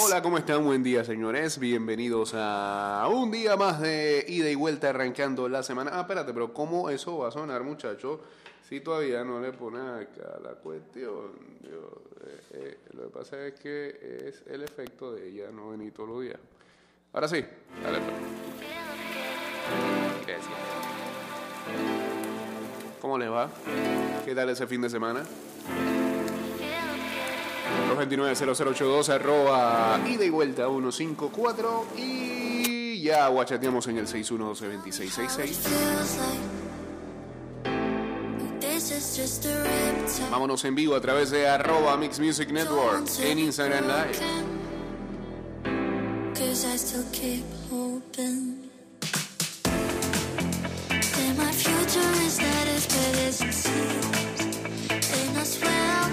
Hola, ¿cómo están? Buen día, señores. Bienvenidos a un día más de ida y vuelta arrancando la semana. Ah, espérate, pero ¿cómo eso va a sonar, muchachos? Si todavía no le pone acá la cuestión. Eh, eh, lo que pasa es que es el efecto de ella no venir todos los días. Ahora sí, dale. pues. ¿Cómo les va? ¿Qué tal ese fin de semana? 229-0082 arroba ida y vuelta 154 y ya guachateamos en el 612-2666. Vámonos en vivo a través de arroba Mix Music Network en Instagram Live. And I swear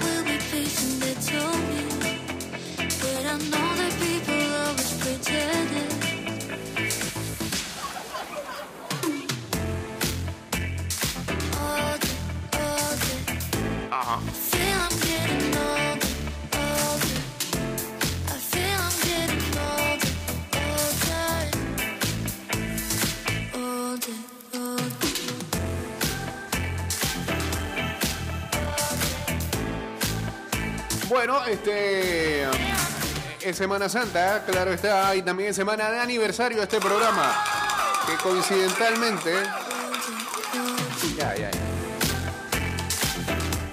Bueno, este es Semana Santa, claro está, y también es semana de aniversario este programa, que coincidentalmente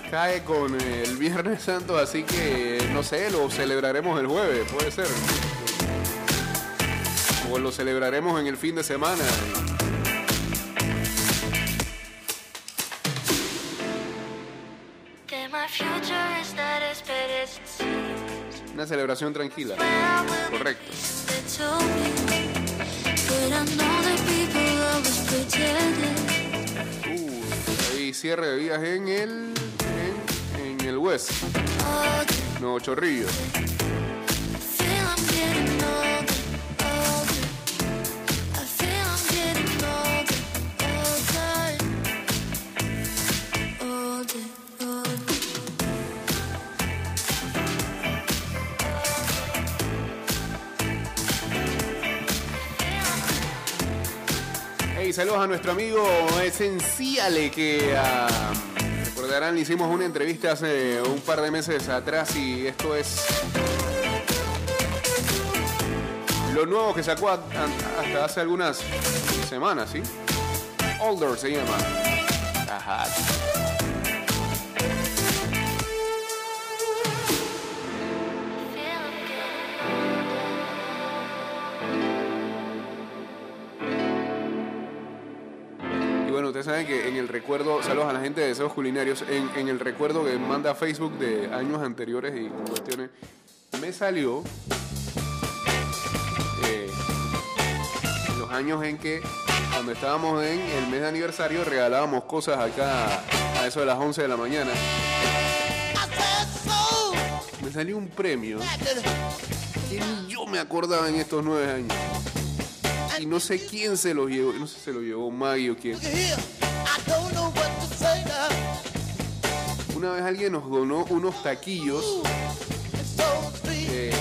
cae con el Viernes Santo, así que no sé, lo celebraremos el jueves, puede ser. O lo celebraremos en el fin de semana. People always pretend it. Uh, hay cierre de vías en el en, en el West. Nuevo Chorrillo. Saludos a nuestro amigo Esenciale que ah, recordarán, le hicimos una entrevista hace un par de meses atrás y esto es lo nuevo que sacó hasta hace algunas semanas, ¿sí? Older se llama. Ajá. Ustedes saben que en el recuerdo, saludos a la gente de Deseos Culinarios, en, en el recuerdo que manda Facebook de años anteriores y cuestiones, me salió eh, los años en que cuando estábamos en el mes de aniversario regalábamos cosas acá a eso de las 11 de la mañana. Me salió un premio que ni yo me acordaba en estos nueve años. Y no sé quién se lo llevó, no sé si se lo llevó Maggie o quién. Una vez alguien nos donó unos taquillos eh,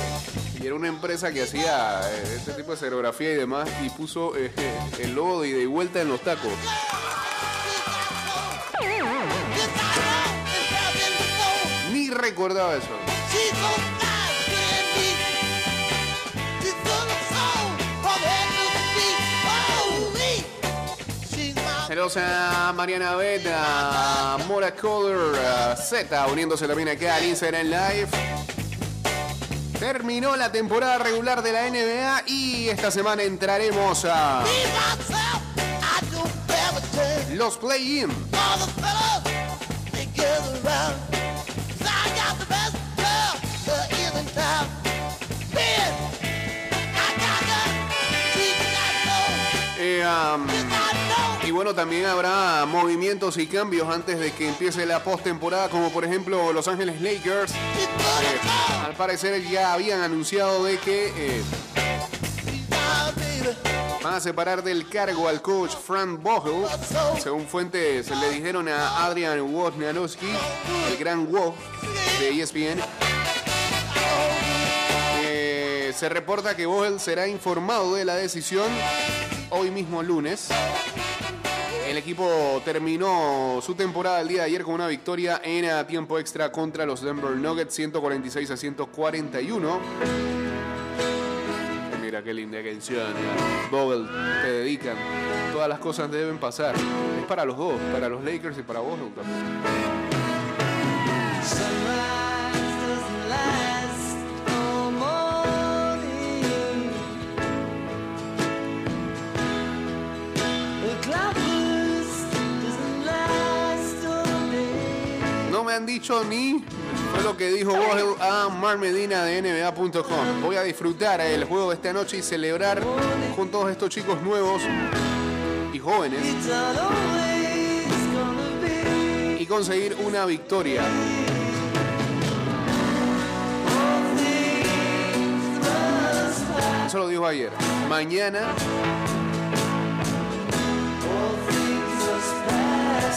y era una empresa que hacía eh, este tipo de serigrafía y demás y puso eh, el logo de ida y vuelta en los tacos. Ni recordaba eso. Saludos a Mariana Bet, a Mora Color, a Z, uniéndose también acá al Instagram Live. Terminó la temporada regular de la NBA y esta semana entraremos a los play-in. Eh, um, bueno, también habrá movimientos y cambios antes de que empiece la postemporada, como por ejemplo Los Ángeles Lakers. Eh, al parecer ya habían anunciado de que eh, van a separar del cargo al coach Frank Vogel. Según fuentes le dijeron a Adrian Wojnarowski, el gran Woj de ESPN, Se reporta que Vogel será informado de la decisión hoy mismo lunes. El equipo terminó su temporada el día de ayer con una victoria en a tiempo extra contra los Denver Nuggets, 146 a 141. Mira qué linda canción. ¿eh? Vogel, te dedican. Todas las cosas deben pasar. Es para los dos, para los Lakers y para Vogel también. Han dicho ni fue lo que dijo Vogel a Mar Medina de NBA.com. Voy a disfrutar el juego de esta noche y celebrar con todos estos chicos nuevos y jóvenes y conseguir una victoria. Eso lo dijo ayer. Mañana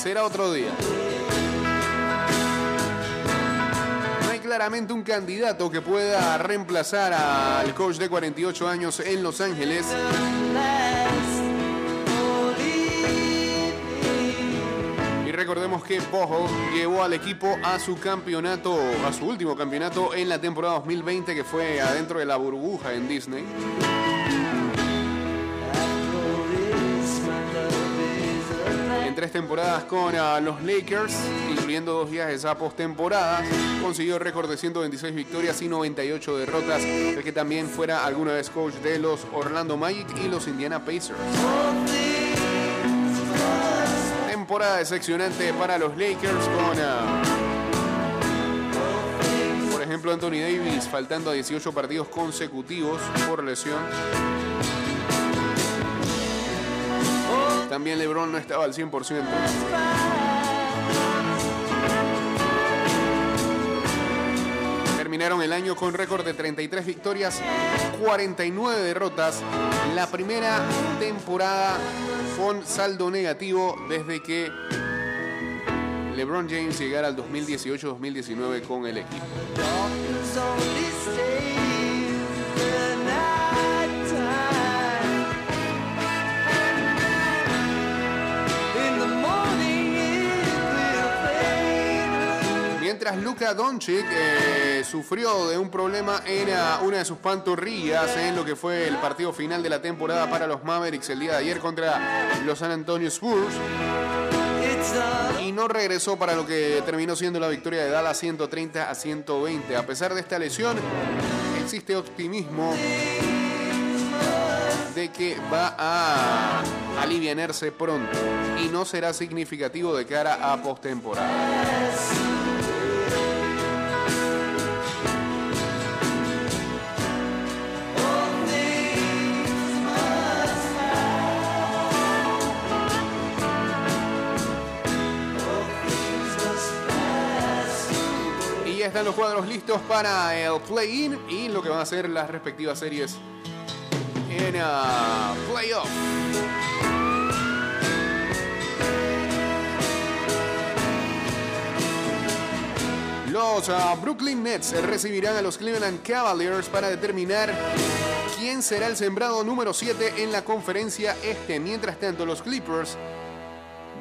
será otro día. Claramente un candidato que pueda reemplazar al coach de 48 años en Los Ángeles. Y recordemos que Bojo llevó al equipo a su campeonato, a su último campeonato en la temporada 2020 que fue adentro de la burbuja en Disney. Tres temporadas con ah, los Lakers, incluyendo dos viajes a postemporada, consiguió récord de 126 victorias y 98 derrotas, el que también fuera alguna vez coach de los Orlando Magic y los Indiana Pacers. Temporada decepcionante para los Lakers con, ah, por ejemplo, Anthony Davis faltando a 18 partidos consecutivos por lesión. También LeBron no estaba al 100%. Terminaron el año con récord de 33 victorias, 49 derrotas. La primera temporada con saldo negativo desde que LeBron James llegara al 2018-2019 con el equipo. Mientras Luka Doncic eh, sufrió de un problema en una de sus pantorrillas en lo que fue el partido final de la temporada para los Mavericks el día de ayer contra los San Antonio Spurs y no regresó para lo que terminó siendo la victoria de Dallas 130 a 120. A pesar de esta lesión, existe optimismo de que va a alivianarse pronto y no será significativo de cara a postemporada. Están los cuadros listos para el play-in y lo que van a ser las respectivas series en ah, playoff. Los ah, Brooklyn Nets recibirán a los Cleveland Cavaliers para determinar quién será el sembrado número 7 en la conferencia este. Mientras tanto, los Clippers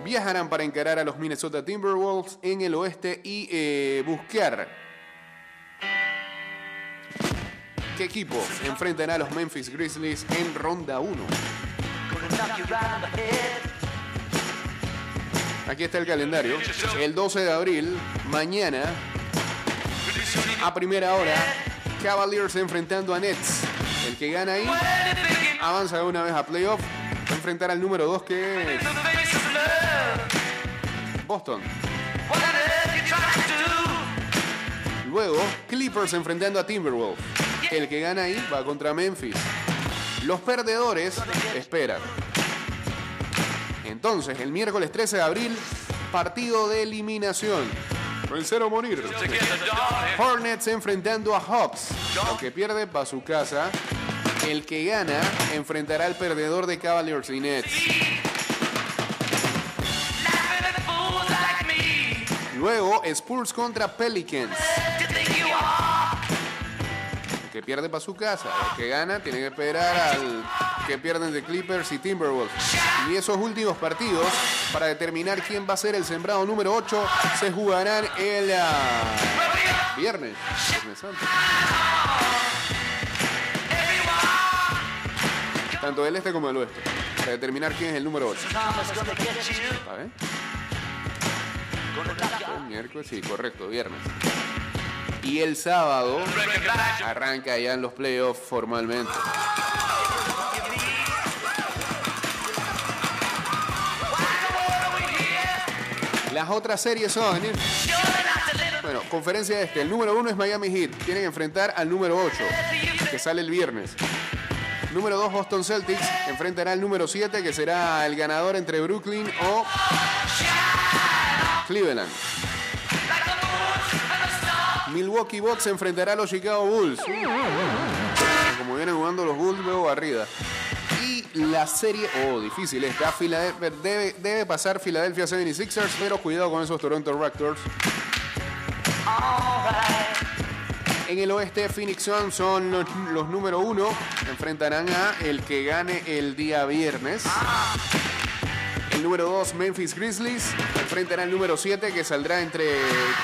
viajarán para encarar a los Minnesota Timberwolves en el oeste y eh, buscar qué equipo enfrentará a los Memphis Grizzlies en ronda 1. Aquí está el calendario. El 12 de abril, mañana, a primera hora, Cavaliers enfrentando a Nets. El que gana ahí avanza de una vez a playoff. Va a enfrentar al número 2 que es Boston. Luego, Clippers enfrentando a Timberwolves. El que gana ahí va contra Memphis. Los perdedores esperan. Entonces, el miércoles 13 de abril, partido de eliminación. Vencer o morir. Hornets enfrentando a Hawks. El que pierde va a su casa. El que gana enfrentará al perdedor de Cavaliers y Nets. Luego, Spurs contra Pelicans. Que pierde para su casa. Que gana tiene que esperar al que pierden de Clippers y Timberwolves. Y esos últimos partidos, para determinar quién va a ser el sembrado número 8, se jugarán el ah, viernes. Viernes. Tanto del este como del oeste. Para determinar quién es el número 8. A ver. El miércoles, sí, correcto, viernes. Y el sábado arranca ya en los playoffs formalmente. Las otras series son. Bueno, conferencia este. El número uno es Miami Heat. Tienen que enfrentar al número 8, que sale el viernes. Número 2, Boston Celtics. Enfrentará al número 7, que será el ganador entre Brooklyn o Cleveland. Milwaukee Bucks enfrentará a los Chicago Bulls. Como vienen jugando los Bulls, luego barrida. Y la serie, oh, difícil esta. Philadelphia, debe, debe pasar Philadelphia 76ers, pero cuidado con esos Toronto Raptors. En el oeste, Phoenix Suns son los, los número uno. Enfrentarán a el que gane el día viernes. Número 2, Memphis Grizzlies. Enfrentará al número 7, que saldrá entre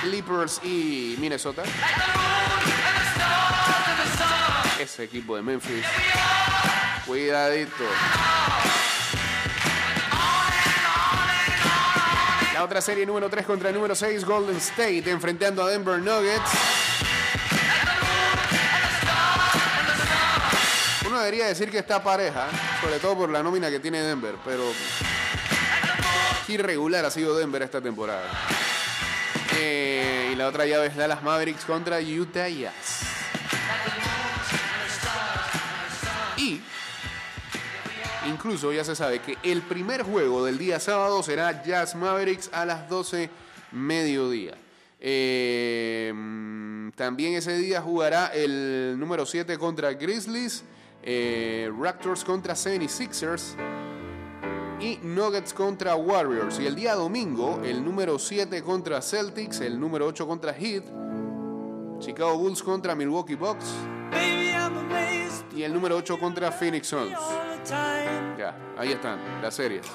Clippers y Minnesota. Ese equipo de Memphis. Cuidadito. La otra serie número 3 contra el número 6, Golden State, enfrentando a Denver Nuggets. Uno debería decir que está pareja, sobre todo por la nómina que tiene Denver, pero irregular ha sido Denver esta temporada. Eh, y la otra llave es Dallas Mavericks contra Utah Jazz. Y incluso ya se sabe que el primer juego del día sábado será Jazz Mavericks a las 12 mediodía. Eh, también ese día jugará el número 7 contra Grizzlies, eh, Raptors contra 76ers y Nuggets contra Warriors. Y el día domingo, el número 7 contra Celtics, el número 8 contra Heat, Chicago Bulls contra Milwaukee Bucks y el número 8 contra Phoenix Suns. Ya, ahí están las series.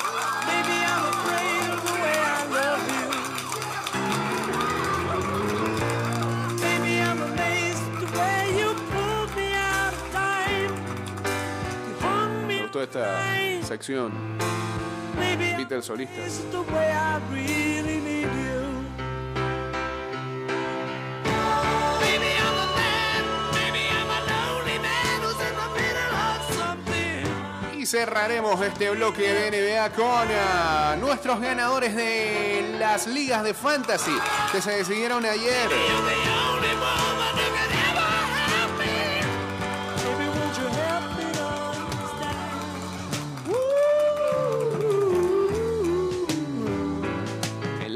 Me gustó esta sección. Peter solista. Y cerraremos este bloque de NBA con ah, nuestros ganadores de las ligas de fantasy que se decidieron ayer.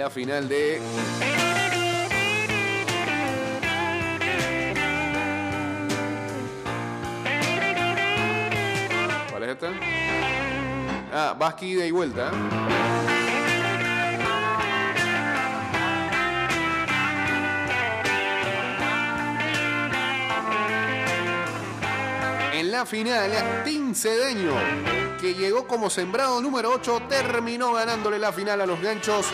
Final de ¿Cuál es esta? Ah, Vasqui ida y vuelta. La final, Tim Cedeño, que llegó como sembrado número 8, terminó ganándole la final a los ganchos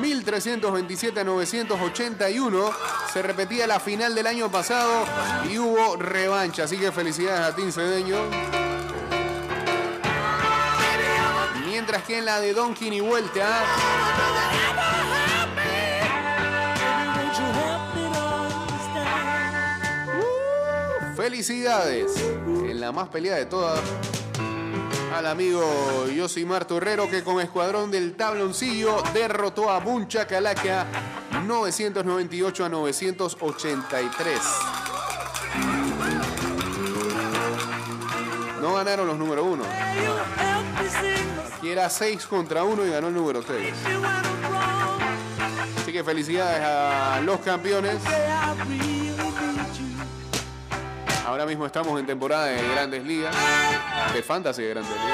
1327 a 981. Se repetía la final del año pasado y hubo revancha. Así que felicidades a Tim Cedeño. Mientras que en la de Donkin y vuelta, felicidades. En la más peleada de todas. Al amigo Yosimar Torrero que con escuadrón del tabloncillo derrotó a Buncha Calaca 998 a 983. No ganaron los número uno. Aquí era 6 contra 1 y ganó el número 6. you when I'm wrong. Así que felicidades a los campeones. Ahora mismo estamos en temporada de grandes ligas. De fantasy de grandes ligas.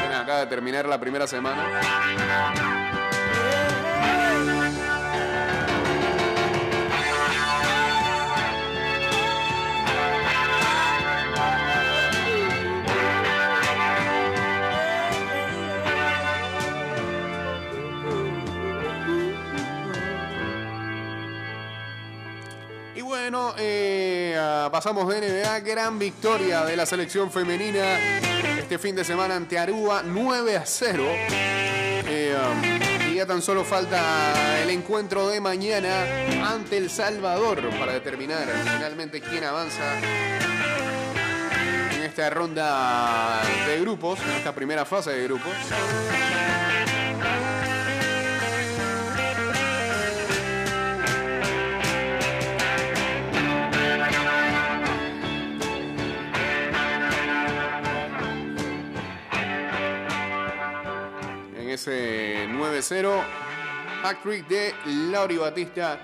Bueno, acaba de terminar la primera semana. Ah, pasamos de NBA, gran victoria de la selección femenina este fin de semana ante Aruba, 9 a 0. Eh, um, y ya tan solo falta el encuentro de mañana ante El Salvador para determinar finalmente quién avanza en esta ronda de grupos, en esta primera fase de grupos. Ese 9-0, hat-trick de Lauri Batista,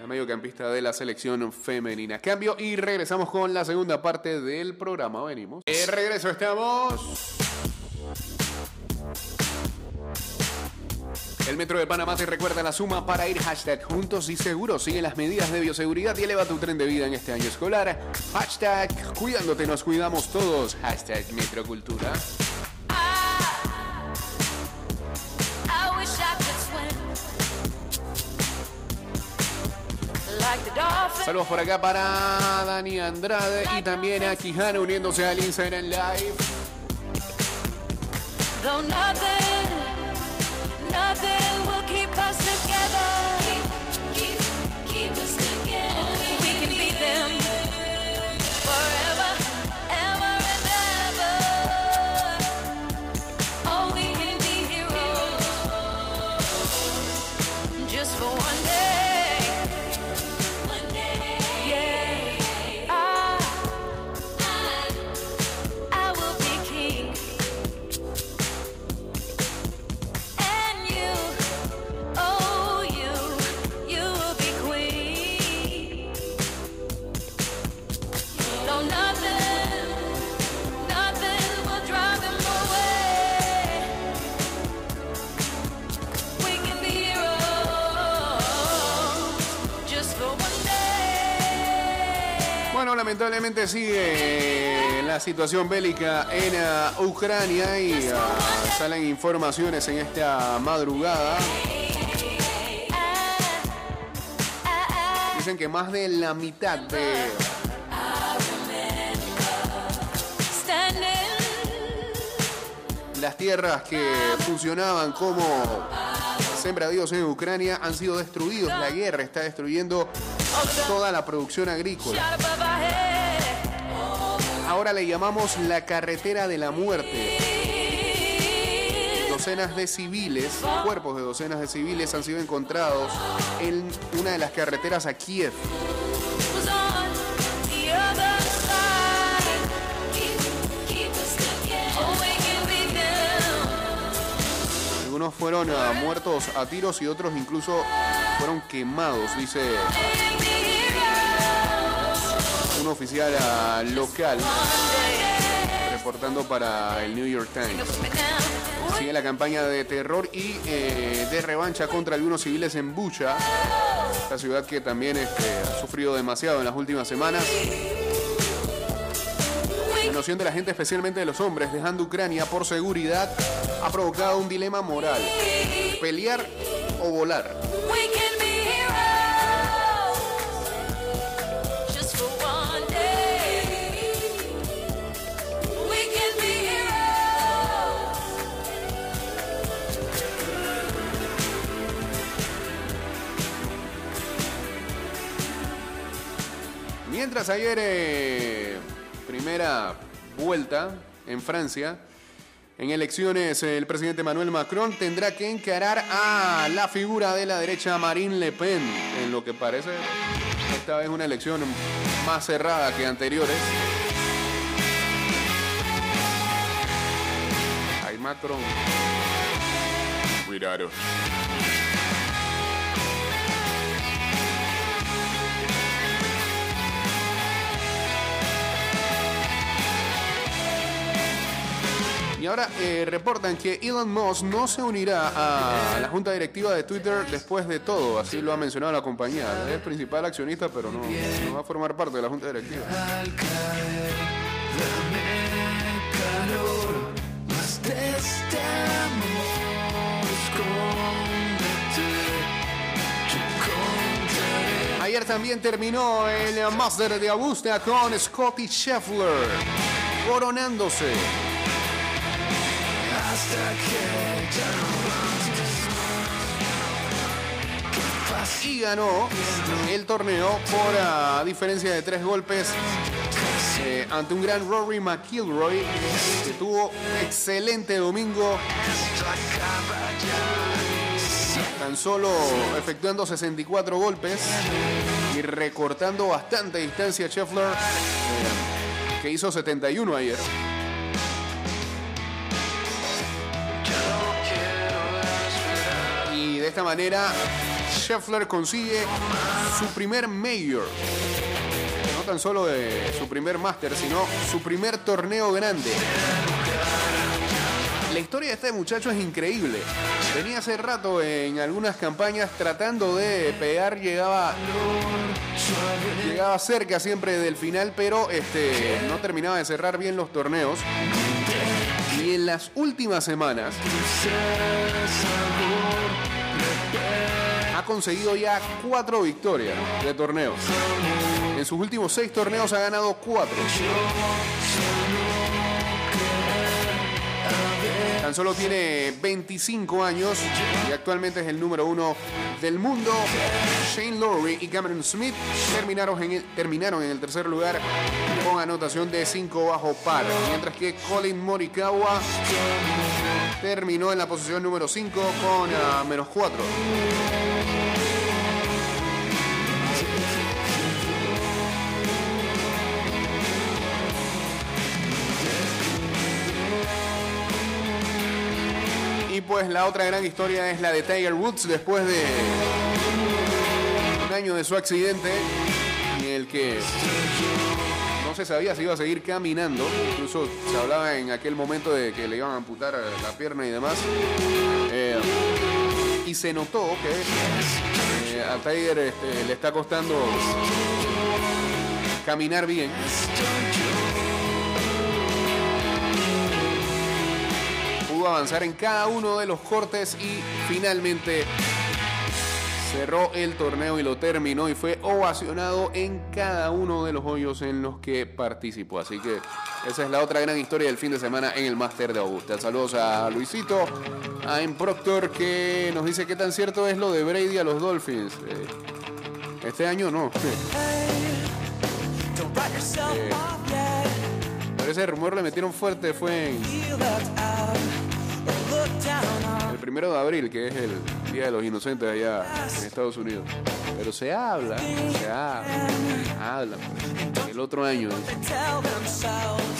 la mediocampista de la selección femenina. Cambio y regresamos con la segunda parte del programa. Venimos. De regreso estamos. El Metro de Panamá te recuerda la suma para ir hashtag juntos y seguros. Sigue las medidas de bioseguridad y eleva tu tren de vida en este año escolar. Hashtag cuidándote nos cuidamos todos. Hashtag Metrocultura. Saludos por acá para Dani Andrade y también a Quijano uniéndose al Instagram Live. Lamentablemente sigue la situación bélica en ah, Ucrania y ah, salen informaciones en esta madrugada. Dicen que más de la mitad de las tierras que funcionaban como sembradíos en Ucrania han sido destruidos. La guerra está destruyendo toda la producción agrícola. Ahora le llamamos la carretera de la muerte. Docenas de civiles, cuerpos de docenas de civiles han sido encontrados en una de las carreteras a Kiev. Algunos fueron ah, muertos a tiros y otros incluso fueron quemados, dice We can be heroes un oficial local reportando para el New York Times. Sigue la campaña de terror y eh, de revancha contra algunos civiles en Bucha, esta ciudad que también este, ha sufrido demasiado en las últimas semanas. La noción de la gente, especialmente de los hombres, dejando Ucrania por seguridad, ha provocado un dilema moral. Pelear o volar. Ayer, primera vuelta en Francia, en elecciones el presidente Manuel Macron tendrá que encarar a la figura de la derecha Marine Le Pen, en lo que parece esta vez una elección más cerrada que anteriores. Ay, Macron. Cuidado. Y ahora eh, reportan que Elon Musk no se unirá a la junta directiva de Twitter después de todo, así lo ha mencionado la compañía. Es principal accionista, pero no, va a formar parte de la junta directiva. Ayer también terminó el Master de Augusta con Scotty Scheffler coronándose. Y ganó el torneo por a diferencia de tres golpes eh, ante un gran Rory McIlroy que tuvo excelente domingo tan solo efectuando 64 golpes y recortando bastante distancia Scheffler, eh, que hizo 71 ayer. Esta manera, Scheffler consigue su primer Major. No tan solo de su primer Master, sino su primer torneo grande. La historia de este muchacho es increíble. Venía hace rato en algunas campañas tratando de pegar, llegaba llegaba cerca siempre del final, pero este no terminaba de cerrar bien los torneos. Y en las últimas semanas conseguido ya cuatro victorias de torneos. En sus últimos seis torneos ha ganado cuatro. Tan solo tiene 25 años y actualmente es el número uno del mundo. Shane Lowry y Cameron Smith terminaron en el, terminaron en el tercer lugar con anotación de 5 bajo par. Mientras que Colin Morikawa terminó en la posición número 5 con ah, menos 4. Pues la otra gran historia es la de Tiger Woods después de un año de su accidente en el que no se sabía si iba a seguir caminando. Incluso se hablaba en aquel momento de que le iban a amputar la pierna y demás. Eh, y se notó que eh, a Tiger este, le está costando caminar bien. Avanzar en cada uno de los cortes y finalmente cerró el torneo y lo terminó y fue ovacionado en cada uno de los hoyos en los que participó. Así que esa es la otra gran historia del fin de semana en el Máster de Augusta. Saludos a Luisito, a M. Proctor que nos dice qué tan cierto es lo de Brady a los Dolphins. Eh, este año no. Eh. Pero ese rumor le metieron fuerte fue en el primero de abril, que es el Día de los Inocentes allá en Estados Unidos. Pero se habla, se habla, habla. pues, El otro año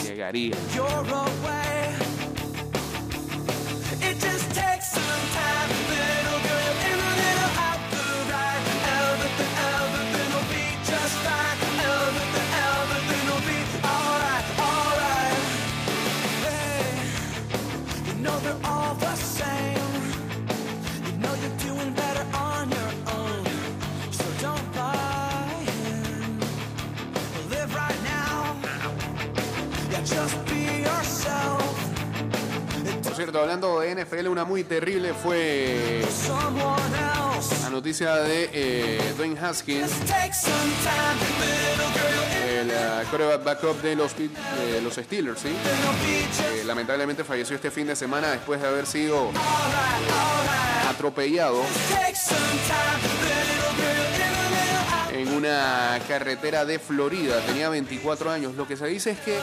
llegaría. Hablando de NFL, una muy terrible fue la noticia de eh, Dwayne Haskins, el uh, quarterback backup de los, los Steelers, ¿sí? Eh, lamentablemente falleció este fin de semana después de haber sido atropellado una carretera de Florida. Tenía 24 años. Lo que se dice es que eh,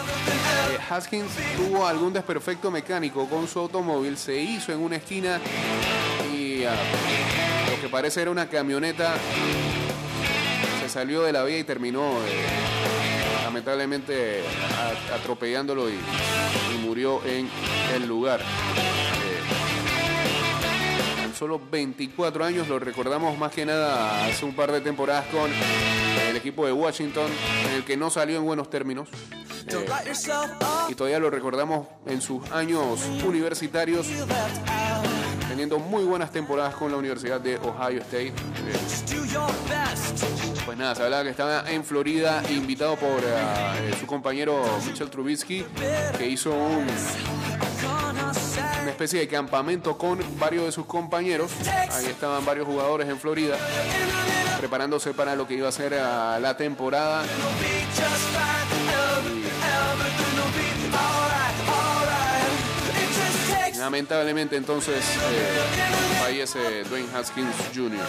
Haskins tuvo algún desperfecto mecánico con su automóvil, se hizo en una esquina y ah, lo que parece era una camioneta se salió de la vía y terminó eh, lamentablemente atropellándolo y murió en el lugar. Solo 24 años, lo recordamos más que nada hace un par de temporadas con el equipo de Washington, en el que no salió en buenos términos. Eh, y todavía lo recordamos en sus años universitarios, teniendo muy buenas temporadas con la Universidad de Ohio State. Eh. Pues nada, se hablaba que estaba en Florida, invitado por eh, su compañero Mitchell Trubisky, que hizo un-. Especie de campamento con varios de sus compañeros. Ahí estaban varios jugadores en Florida, preparándose para lo que iba a ser ah, la temporada. Lamentablemente entonces eh, fallece Dwayne Haskins Jr.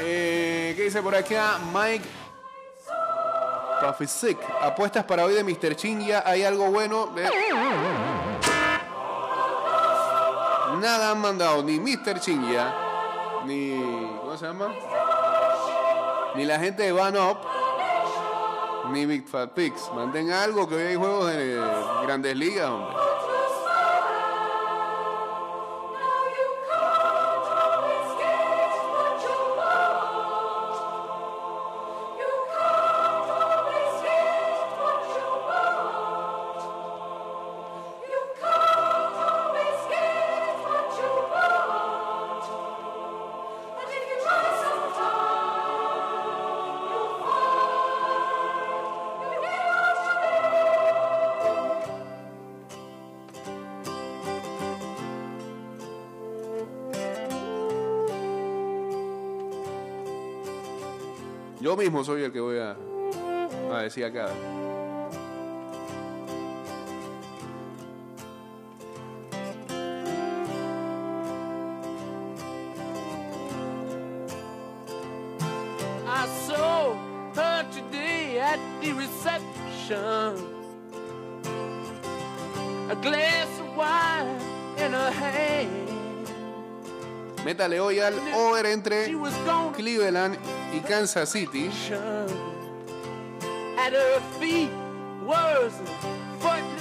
Eh, ¿Qué dice por acá? Mike Apuestas para hoy de Mr. Chingia. ¿Hay algo bueno? Nada han mandado ni Mr. Chingia, ni. ¿Cómo se llama? Ni la gente de Van Up, ni Big Fat Pigs. Manden algo que hoy hay juegos de grandes ligas, hombre. Yo mismo soy el que voy a, a decir acá. I saw her today at the reception. A glass of wine in her hand. Métale hoy al over entre Cleveland y Kansas City.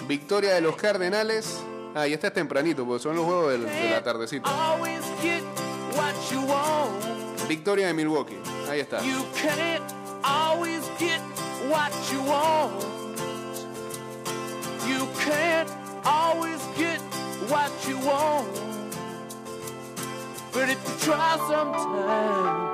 Victoria de los Cardenales. Ah, y este es tempranito, porque son los juegos del, de la tardecita. Victoria de Milwaukee. Ahí está. You can't always get what you want. You can't always get what you want. But if you try sometimes,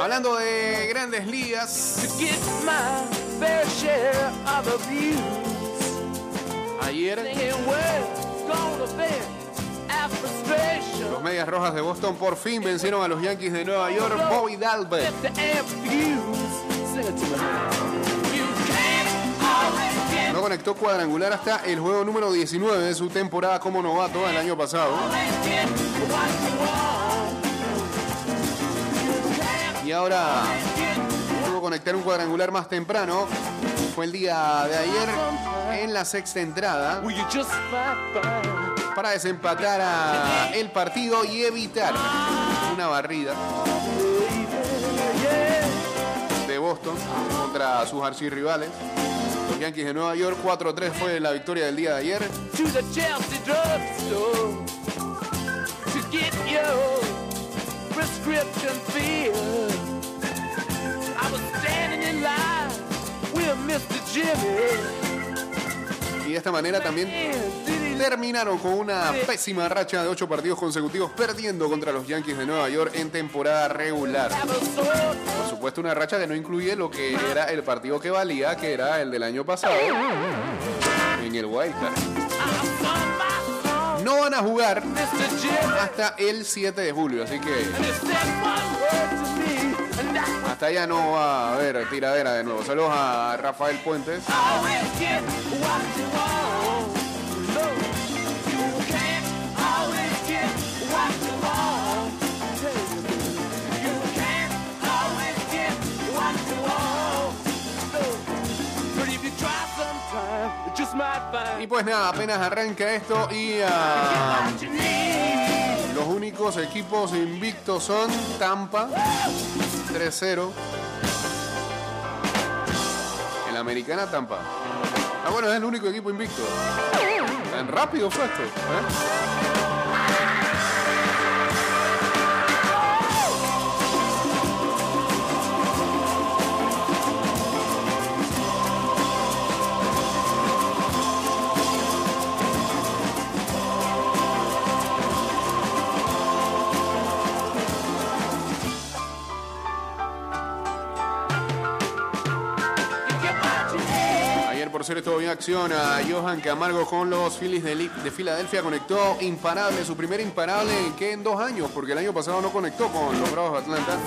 Hablando de grandes ligas, ayer los Medias Rojas de Boston por fin vencieron a los Yankees de Nueva York. Bobby Dalbert no conectó cuadrangular hasta el juego número 19 de su temporada como novato el año pasado. Y ahora pudo conectar un cuadrangular más temprano. Fue el día de ayer en la sexta entrada Para desempatar a el partido y evitar una barrida de Boston contra sus archirrivales. Los Yankees de Nueva York 4-3 fue la victoria del día de ayer. Y de esta manera también terminaron con una pésima racha de ocho partidos consecutivos perdiendo contra los Yankees de Nueva York en temporada regular. Por supuesto, una racha que no incluye lo que era el partido que valía, que era el del año pasado en el Wildcard. No van a jugar hasta el 7 de julio, así que hasta allá no va a haber tiradera de nuevo. Saludos a Rafael Puentes. Y pues nada, apenas arranca esto y need. los únicos equipos invictos son Tampa 3-0. En la americana Tampa. Ah, bueno, es el único equipo invicto. Tan rápido fue esto. ¿eh? En acción a Johan Camargo con los Phillies de, de Filadelfia. Conectó imparable, su primer imparable que en dos años, porque el año pasado no conectó con los Bravos de Atlanta.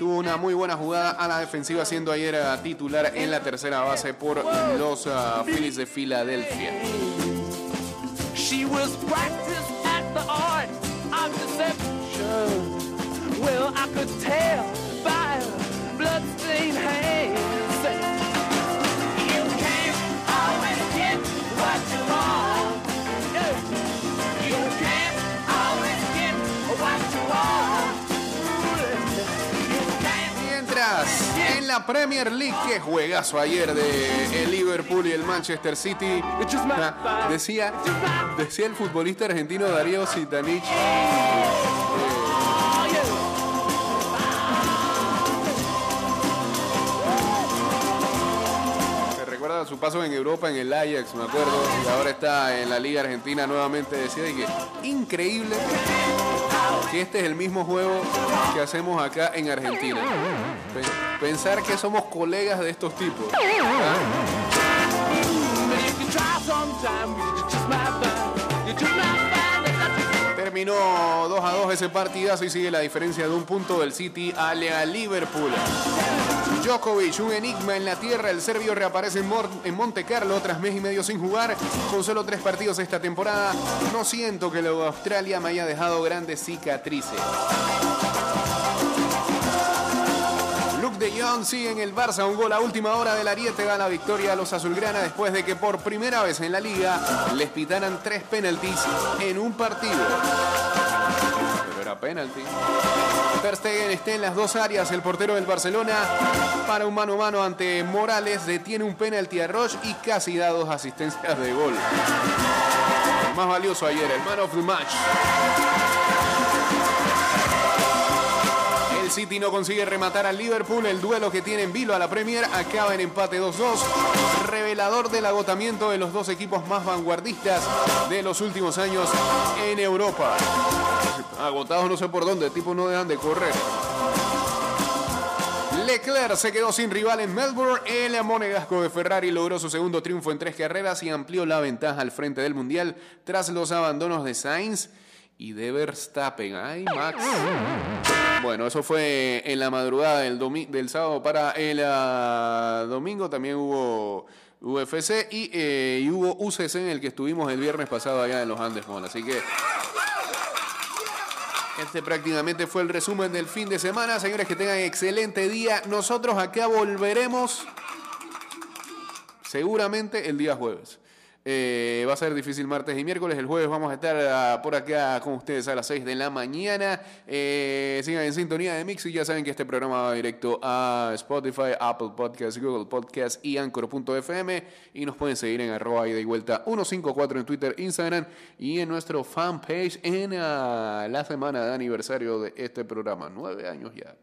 Tuvo una muy buena jugada a la defensiva, siendo ayer eh, titular en la tercera base por los ah, Phillies de Filadelfia. La Premier League, qué juegazo ayer de el Liverpool y el Manchester City. Ah, Decía, decía el futbolista argentino Darío Sitanich. Su paso en Europa en el Ajax, me acuerdo, y ahora está en la Liga Argentina nuevamente. Decía de que increíble que este es el mismo juego que hacemos acá en Argentina. Pe- Pensar que somos colegas de estos tipos. That Terminó 2 a 2 ese partidazo y sigue la diferencia de un punto del City al Liverpool. Djokovic, un enigma en la tierra. El serbio reaparece en, Monte Carlo tras mes y medio sin jugar. Con solo tres partidos esta temporada. No siento que de Australia me haya dejado grandes cicatrices. Luke de Jong sigue en el Barça, un gol a última hora del Ariete da la victoria a los azulgrana después de que por primera vez en la liga les pitaran tres penaltis en un partido. Penalti. Está en las dos áreas, el portero del Barcelona para un mano a mano ante Morales, detiene un penalti a Roche y casi da dos asistencias de gol. Más valioso ayer, el man of the match. City no consigue rematar al Liverpool. El duelo que tiene en vilo a la Premier acaba en empate 2-2. Revelador del agotamiento de los dos equipos más vanguardistas de los últimos años en Europa. Agotados no sé por dónde, tipos no dejan de correr. Leclerc se quedó sin rival en Melbourne. El monegasco de Ferrari logró su segundo triunfo en tres carreras y amplió la ventaja al frente del Mundial tras los abandonos de Sainz y de Verstappen. ¡Ay, Max! Bueno, eso fue en la madrugada del, del sábado para el ah, domingo. También hubo UFC y, eh, y hubo UCC en el que estuvimos el viernes pasado allá en los Andes Mall. Así que este prácticamente fue el resumen del fin de semana. Señores, que tengan excelente día. Nosotros acá volveremos seguramente el día jueves. Eh, va a ser difícil martes y miércoles. El jueves vamos a estar ah, por acá con ustedes a las 6 de la mañana. Eh, sigan en sintonía de Mix y ya saben que este programa va directo a Spotify, Apple Podcasts, Google Podcasts y Anchor.fm. Y nos pueden seguir en arroba y vuelta 154 en Twitter, Instagram y en nuestro fanpage en ah, la semana de aniversario de este programa. Nueve años ya.